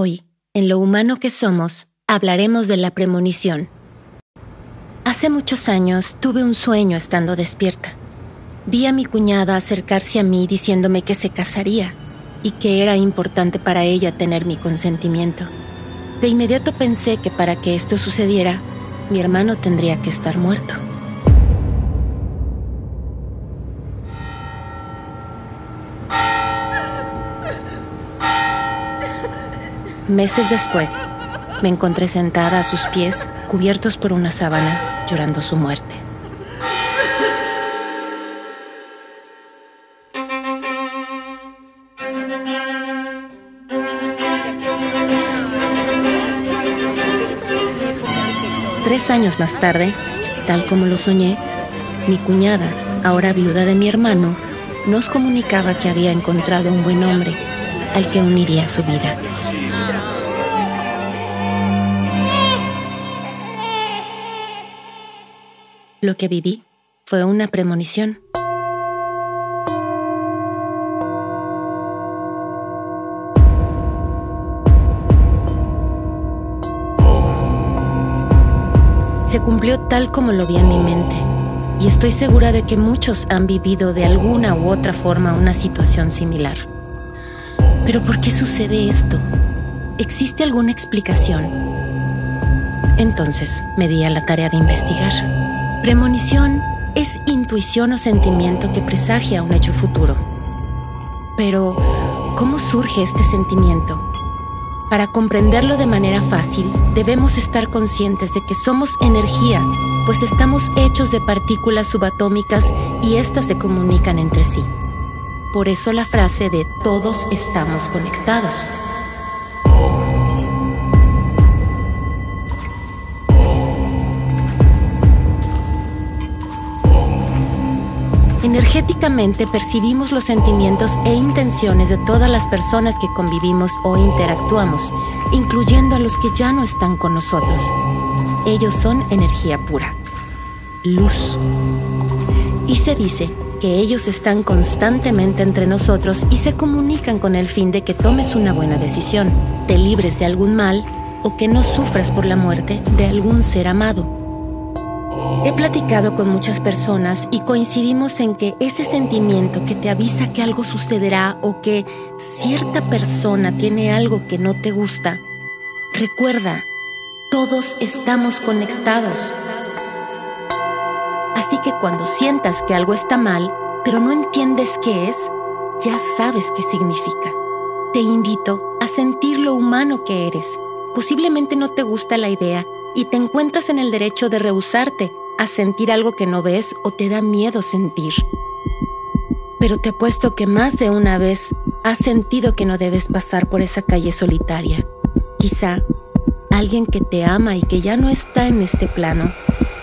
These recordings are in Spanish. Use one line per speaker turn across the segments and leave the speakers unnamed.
Hoy, en lo humano que somos, hablaremos de la premonición. Hace muchos años tuve un sueño estando despierta. Vi a mi cuñada acercarse a mí diciéndome que se casaría y que era importante para ella tener mi consentimiento. De inmediato pensé que para que esto sucediera, mi hermano tendría que estar muerto. Meses después, me encontré sentada a sus pies, cubiertos por una sábana, llorando su muerte. Tres años más tarde, tal como lo soñé, mi cuñada, ahora viuda de mi hermano, nos comunicaba que había encontrado un buen hombre al que uniría su vida. Lo que viví fue una premonición. Se cumplió tal como lo vi en mi mente, y estoy segura de que muchos han vivido de alguna u otra forma una situación similar. Pero ¿por qué sucede esto? ¿Existe alguna explicación? Entonces me di a la tarea de investigar. Premonición es intuición o sentimiento que presagia un hecho futuro. Pero, ¿cómo surge este sentimiento? Para comprenderlo de manera fácil, debemos estar conscientes de que somos energía, pues estamos hechos de partículas subatómicas y éstas se comunican entre sí. Por eso la frase de todos estamos conectados. Energéticamente percibimos los sentimientos e intenciones de todas las personas que convivimos o interactuamos, incluyendo a los que ya no están con nosotros. Ellos son energía pura, luz. Y se dice que ellos están constantemente entre nosotros y se comunican con el fin de que tomes una buena decisión, te libres de algún mal o que no sufras por la muerte de algún ser amado. He platicado con muchas personas y coincidimos en que ese sentimiento que te avisa que algo sucederá o que cierta persona tiene algo que no te gusta, recuerda, todos estamos conectados. Así que cuando sientas que algo está mal, pero no entiendes qué es, ya sabes qué significa. Te invito a sentir lo humano que eres. Posiblemente no te gusta la idea y te encuentras en el derecho de rehusarte a sentir algo que no ves o te da miedo sentir. Pero te apuesto que más de una vez has sentido que no debes pasar por esa calle solitaria. Quizá alguien que te ama y que ya no está en este plano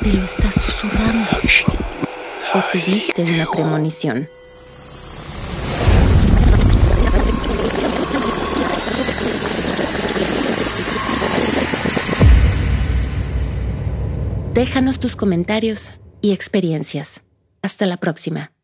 te lo está susurrando. O tuviste una premonición. Déjanos tus comentarios y experiencias. Hasta la próxima.